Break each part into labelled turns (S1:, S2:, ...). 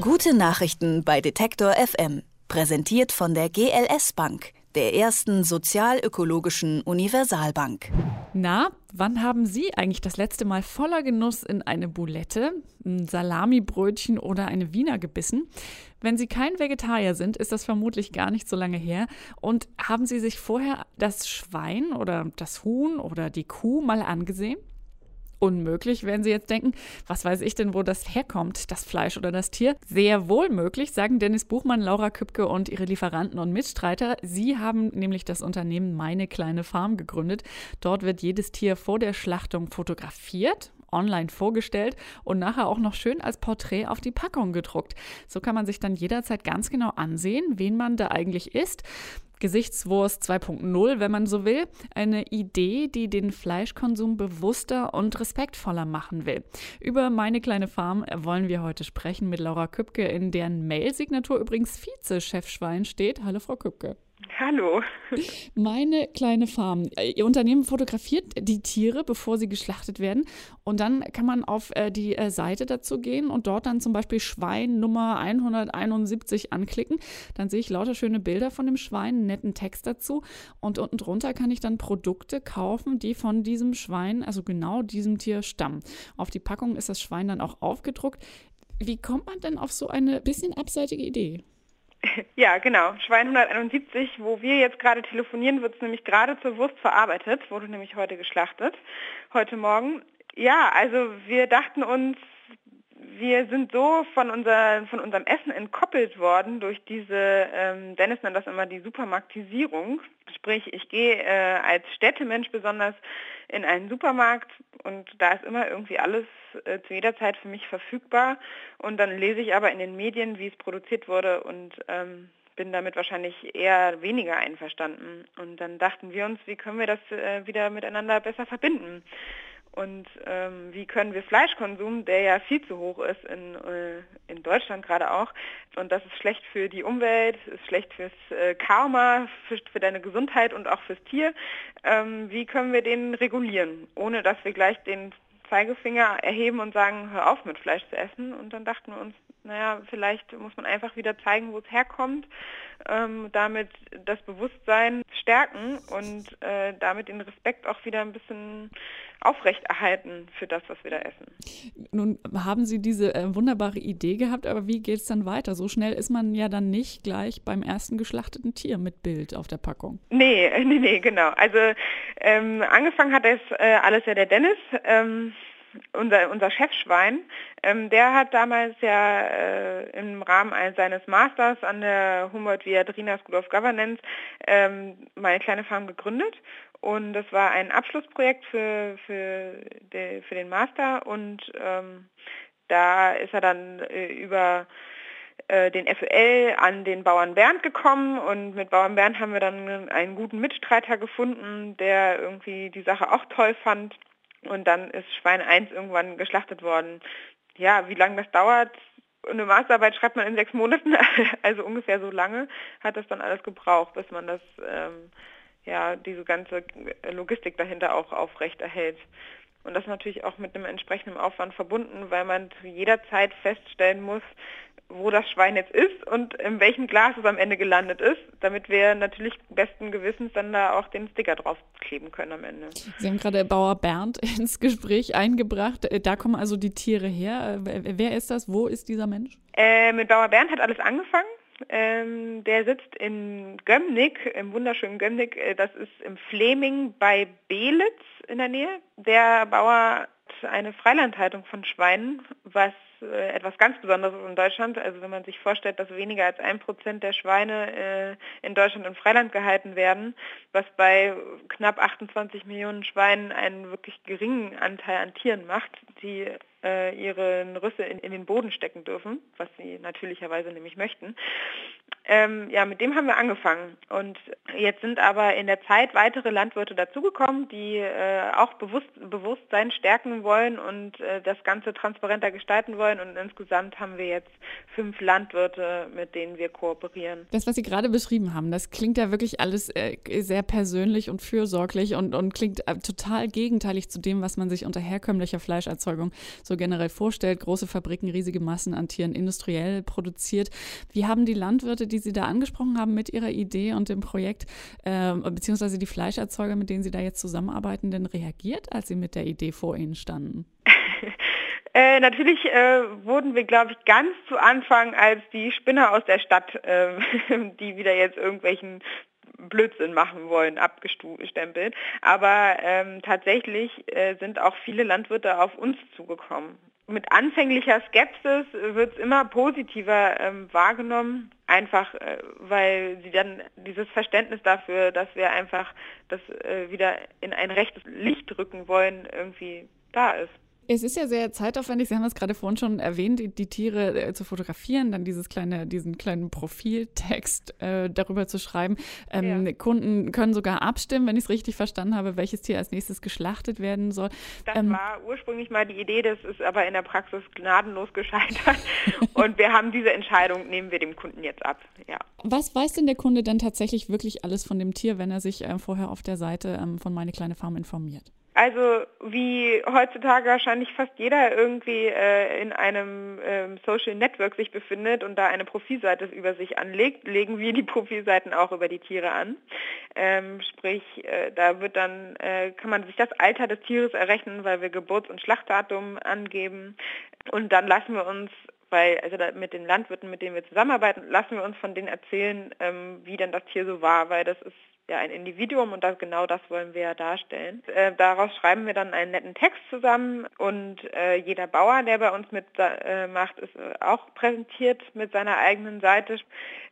S1: Gute Nachrichten bei Detektor FM. Präsentiert von der GLS Bank, der ersten sozialökologischen Universalbank.
S2: Na, wann haben Sie eigentlich das letzte Mal voller Genuss in eine Boulette, ein Salamibrötchen oder eine Wiener gebissen? Wenn Sie kein Vegetarier sind, ist das vermutlich gar nicht so lange her. Und haben Sie sich vorher das Schwein oder das Huhn oder die Kuh mal angesehen? Unmöglich, werden Sie jetzt denken, was weiß ich denn, wo das herkommt, das Fleisch oder das Tier? Sehr wohl möglich, sagen Dennis Buchmann, Laura Kübke und ihre Lieferanten und Mitstreiter. Sie haben nämlich das Unternehmen Meine kleine Farm gegründet. Dort wird jedes Tier vor der Schlachtung fotografiert online vorgestellt und nachher auch noch schön als Porträt auf die Packung gedruckt. So kann man sich dann jederzeit ganz genau ansehen, wen man da eigentlich isst. Gesichtswurst 2.0, wenn man so will. Eine Idee, die den Fleischkonsum bewusster und respektvoller machen will. Über meine kleine Farm wollen wir heute sprechen mit Laura Kübke, in deren Mail-Signatur übrigens Vize-Chefschwein steht. Hallo, Frau Kübke.
S3: Hallo.
S2: Meine kleine Farm. Ihr Unternehmen fotografiert die Tiere, bevor sie geschlachtet werden. Und dann kann man auf äh, die äh, Seite dazu gehen und dort dann zum Beispiel Schwein Nummer 171 anklicken. Dann sehe ich lauter schöne Bilder von dem Schwein, einen netten Text dazu. Und unten drunter kann ich dann Produkte kaufen, die von diesem Schwein, also genau diesem Tier stammen. Auf die Packung ist das Schwein dann auch aufgedruckt. Wie kommt man denn auf so eine bisschen abseitige Idee?
S3: Ja, genau. Schwein 171, wo wir jetzt gerade telefonieren, wird es nämlich gerade zur Wurst verarbeitet, wurde nämlich heute geschlachtet, heute Morgen. Ja, also wir dachten uns, wir sind so von, unser, von unserem Essen entkoppelt worden durch diese, ähm, Dennis nennt das immer die Supermarktisierung. Sprich, ich gehe äh, als Städtemensch besonders in einen Supermarkt und da ist immer irgendwie alles äh, zu jeder Zeit für mich verfügbar. Und dann lese ich aber in den Medien, wie es produziert wurde und ähm, bin damit wahrscheinlich eher weniger einverstanden. Und dann dachten wir uns, wie können wir das äh, wieder miteinander besser verbinden? Und ähm, wie können wir Fleischkonsum, der ja viel zu hoch ist in, äh, in Deutschland gerade auch, und das ist schlecht für die Umwelt, ist schlecht fürs äh, Karma, für, für, deine Gesundheit und auch fürs Tier, ähm, wie können wir den regulieren, ohne dass wir gleich den Zeigefinger erheben und sagen, hör auf mit Fleisch zu essen. Und dann dachten wir uns, naja, vielleicht muss man einfach wieder zeigen, wo es herkommt, ähm, damit das Bewusstsein stärken und äh, damit den Respekt auch wieder ein bisschen aufrechterhalten für das, was wir da essen.
S2: Nun haben Sie diese äh, wunderbare Idee gehabt, aber wie geht es dann weiter? So schnell ist man ja dann nicht gleich beim ersten geschlachteten Tier mit Bild auf der Packung.
S3: Nee, nee, nee, genau. Also ähm, angefangen hat das äh, alles ja der Dennis. Ähm, unser, unser Chefschwein, ähm, der hat damals ja äh, im Rahmen seines Masters an der Humboldt Viadrina School of Governance ähm, meine kleine Farm gegründet. Und das war ein Abschlussprojekt für, für, de, für den Master und ähm, da ist er dann äh, über äh, den FEL an den Bauern Bernd gekommen und mit Bauern Bernd haben wir dann einen guten Mitstreiter gefunden, der irgendwie die Sache auch toll fand und dann ist Schwein 1 irgendwann geschlachtet worden. Ja, wie lange das dauert, eine Masterarbeit schreibt man in sechs Monaten, also ungefähr so lange hat das dann alles gebraucht, bis man das, ähm, ja, diese ganze Logistik dahinter auch aufrecht erhält. Und das natürlich auch mit einem entsprechenden Aufwand verbunden, weil man jederzeit feststellen muss, wo das Schwein jetzt ist und in welchem Glas es am Ende gelandet ist, damit wir natürlich besten Gewissens dann da auch den Sticker draufkleben können am Ende.
S2: Sie haben gerade Bauer Bernd ins Gespräch eingebracht. Äh, da kommen also die Tiere her. Äh, wer ist das? Wo ist dieser Mensch?
S3: Äh, mit Bauer Bernd hat alles angefangen. Ähm, der sitzt in Gömnick, im wunderschönen Gömnick. Äh, das ist im Fleming bei Belitz in der Nähe. Der Bauer hat eine Freilandhaltung von Schweinen, was äh, etwas ganz Besonderes in Deutschland. Also wenn man sich vorstellt, dass weniger als ein Prozent der Schweine äh, in Deutschland im Freiland gehalten werden, was bei knapp 28 Millionen Schweinen einen wirklich geringen Anteil an Tieren macht, die äh, ihre Rüsse in, in, den Boden stecken dürfen, was sie natürlicherweise nämlich möchten, Ähm, ja, mit dem haben wir angefangen. Und jetzt sind aber in der Zeit weitere Landwirte dazugekommen, die äh, auch bewusst, Bewusstsein stärken wollen und äh, das Ganze transparenter gestalten wollen. Und insgesamt haben wir jetzt fünf Landwirte, mit denen wir kooperieren.
S2: Das, was Sie gerade beschrieben haben, das klingt ja wirklich alles äh, sehr persönlich und fürsorglich und, und klingt äh, total gegenteilig zu dem, was man sich unter herkömmlicher Fleischerzeugung so generell vorstellt. Große Fabriken, riesige Massen an Tieren, industriell produziert. Wie haben die Landwirte, die Sie da angesprochen haben mit Ihrer Idee und dem Projekt, äh, beziehungsweise die Fleischerzeuger, mit denen Sie da jetzt zusammenarbeiten, denn reagiert, als Sie mit der Idee vor Ihnen standen?
S3: Äh, natürlich äh, wurden wir, glaube ich, ganz zu Anfang als die Spinner aus der Stadt, äh, die wieder jetzt irgendwelchen Blödsinn machen wollen, abgestempelt. Aber ähm, tatsächlich äh, sind auch viele Landwirte auf uns zugekommen mit anfänglicher Skepsis wird es immer positiver ähm, wahrgenommen, einfach äh, weil sie dann dieses Verständnis dafür, dass wir einfach das äh, wieder in ein rechtes Licht rücken wollen, irgendwie da ist.
S2: Es ist ja sehr zeitaufwendig, Sie haben es gerade vorhin schon erwähnt, die, die Tiere äh, zu fotografieren, dann dieses kleine, diesen kleinen Profiltext äh, darüber zu schreiben. Ähm, ja. Kunden können sogar abstimmen, wenn ich es richtig verstanden habe, welches Tier als nächstes geschlachtet werden soll.
S3: Das ähm, war ursprünglich mal die Idee, das ist aber in der Praxis gnadenlos gescheitert. Und wir haben diese Entscheidung, nehmen wir dem Kunden jetzt ab. Ja.
S2: Was weiß denn der Kunde dann tatsächlich wirklich alles von dem Tier, wenn er sich äh, vorher auf der Seite ähm, von Meine kleine Farm informiert?
S3: Also wie heutzutage wahrscheinlich fast jeder irgendwie äh, in einem ähm, Social Network sich befindet und da eine Profilseite über sich anlegt, legen wir die Profilseiten auch über die Tiere an. Ähm, sprich, äh, da wird dann, äh, kann man sich das Alter des Tieres errechnen, weil wir Geburts- und Schlachtdatum angeben. Und dann lassen wir uns weil also mit den Landwirten, mit denen wir zusammenarbeiten, lassen wir uns von denen erzählen, ähm, wie denn das Tier so war, weil das ist ja ein Individuum und das, genau das wollen wir ja darstellen. Äh, daraus schreiben wir dann einen netten Text zusammen und äh, jeder Bauer, der bei uns mitmacht, äh, ist äh, auch präsentiert mit seiner eigenen Seite.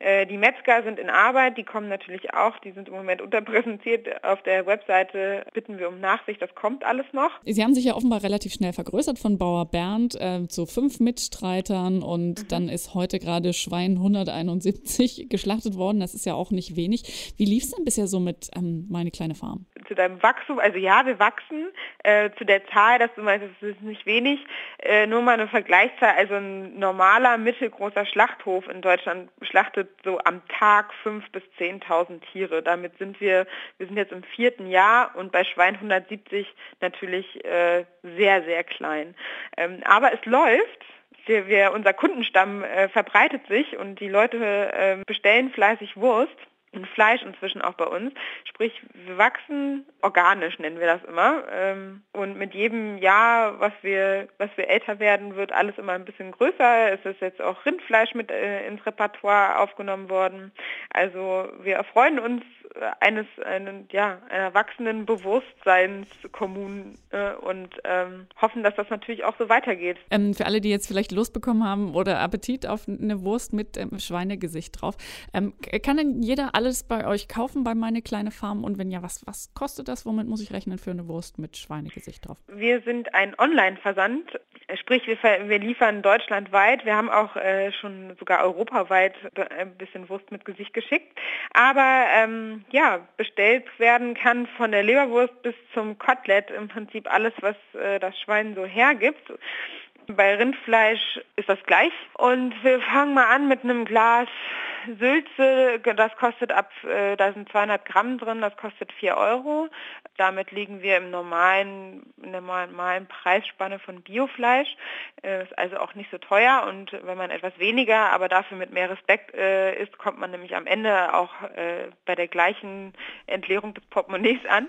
S3: Äh, die Metzger sind in Arbeit, die kommen natürlich auch, die sind im Moment unterpräsentiert. Auf der Webseite bitten wir um Nachsicht, das kommt alles noch.
S2: Sie haben sich ja offenbar relativ schnell vergrößert von Bauer Bernd äh, zu fünf Mitstreitern und mhm. dann ist heute gerade Schwein 171 geschlachtet worden. Das ist ja auch nicht wenig. Wie lief es denn bisher so mit ähm, Meine kleine Farm?
S3: Zu deinem Wachstum, also ja, wir wachsen. Äh, zu der Zahl, dass du meinst, das ist nicht wenig, äh, nur mal eine Vergleichszahl. Also ein normaler, mittelgroßer Schlachthof in Deutschland schlachtet so am Tag 5.000 bis 10.000 Tiere. Damit sind wir, wir sind jetzt im vierten Jahr und bei Schwein 170 natürlich äh, sehr, sehr klein. Ähm, aber es läuft. Wir, unser Kundenstamm äh, verbreitet sich und die Leute äh, bestellen fleißig Wurst und Fleisch inzwischen auch bei uns. Sprich, wir wachsen organisch, nennen wir das immer. Ähm, und mit jedem Jahr, was wir, was wir älter werden, wird alles immer ein bisschen größer. Es ist jetzt auch Rindfleisch mit äh, ins Repertoire aufgenommen worden. Also wir erfreuen uns eines einen, ja, einer wachsenden Bewusstseinskommunen äh, und ähm, hoffen, dass das natürlich auch so weitergeht.
S2: Ähm, für alle, die jetzt vielleicht Lust bekommen haben oder Appetit auf eine Wurst mit ähm, Schweinegesicht drauf, ähm, kann denn jeder alles bei euch kaufen bei Meine Kleine Farm? Und wenn ja, was, was kostet das? Womit muss ich rechnen für eine Wurst mit Schweinegesicht drauf?
S3: Wir sind ein Online-Versand, sprich wir, wir, liefern deutschlandweit. Wir haben auch äh, schon sogar europaweit ein bisschen Wurst mit Gesicht geschickt. Aber ähm, ja, bestellt werden kann von der Leberwurst bis zum Kotelett, im Prinzip alles, was äh, das Schwein so hergibt. Bei Rindfleisch ist das gleich. Und wir fangen mal an mit einem Glas Sülze, das kostet ab, äh, da sind 200 Gramm drin, das kostet 4 Euro. Damit liegen wir im normalen, in der normalen Preisspanne von Biofleisch. Äh, ist also auch nicht so teuer und wenn man etwas weniger, aber dafür mit mehr Respekt äh, isst, kommt man nämlich am Ende auch äh, bei der gleichen Entleerung des Portemonnaies an.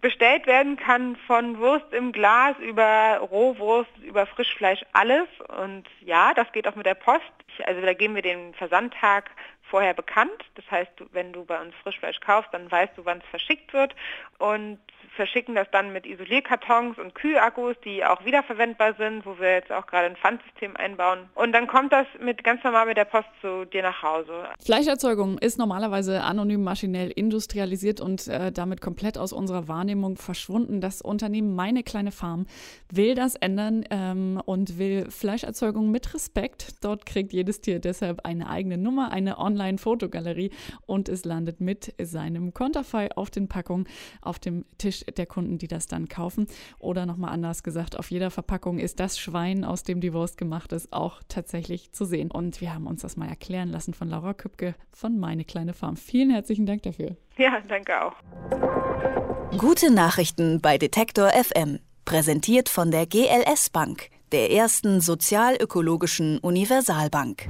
S3: Bestellt werden kann von Wurst im Glas über Rohwurst, über Frischfleisch alles. Und ja, das geht auch mit der Post. Also da geben wir den Versandtag vorher bekannt. Das heißt, wenn du bei uns Frischfleisch kaufst, dann weißt du, wann es verschickt wird. Und verschicken das dann mit Isolierkartons und Kühlakkus, die auch wiederverwendbar sind, wo wir jetzt auch gerade ein Pfandsystem einbauen. Und dann kommt das mit ganz normal mit der Post zu dir nach Hause.
S2: Fleischerzeugung ist normalerweise anonym maschinell industrialisiert und äh, damit komplett aus unserer Wahrnehmung verschwunden. Das Unternehmen Meine kleine Farm will das ändern ähm, und will Fleischerzeugung mit Respekt. Dort kriegt jedes Tier deshalb eine eigene Nummer, eine Online- Online-Fotogalerie und es landet mit seinem Konterfei auf den Packungen auf dem Tisch der Kunden, die das dann kaufen. Oder nochmal anders gesagt, auf jeder Verpackung ist das Schwein, aus dem die Wurst gemacht ist, auch tatsächlich zu sehen. Und wir haben uns das mal erklären lassen von Laura Küpke von Meine kleine Farm. Vielen herzlichen Dank dafür.
S3: Ja, danke auch.
S1: Gute Nachrichten bei Detektor FM. Präsentiert von der GLS Bank, der ersten sozialökologischen Universalbank.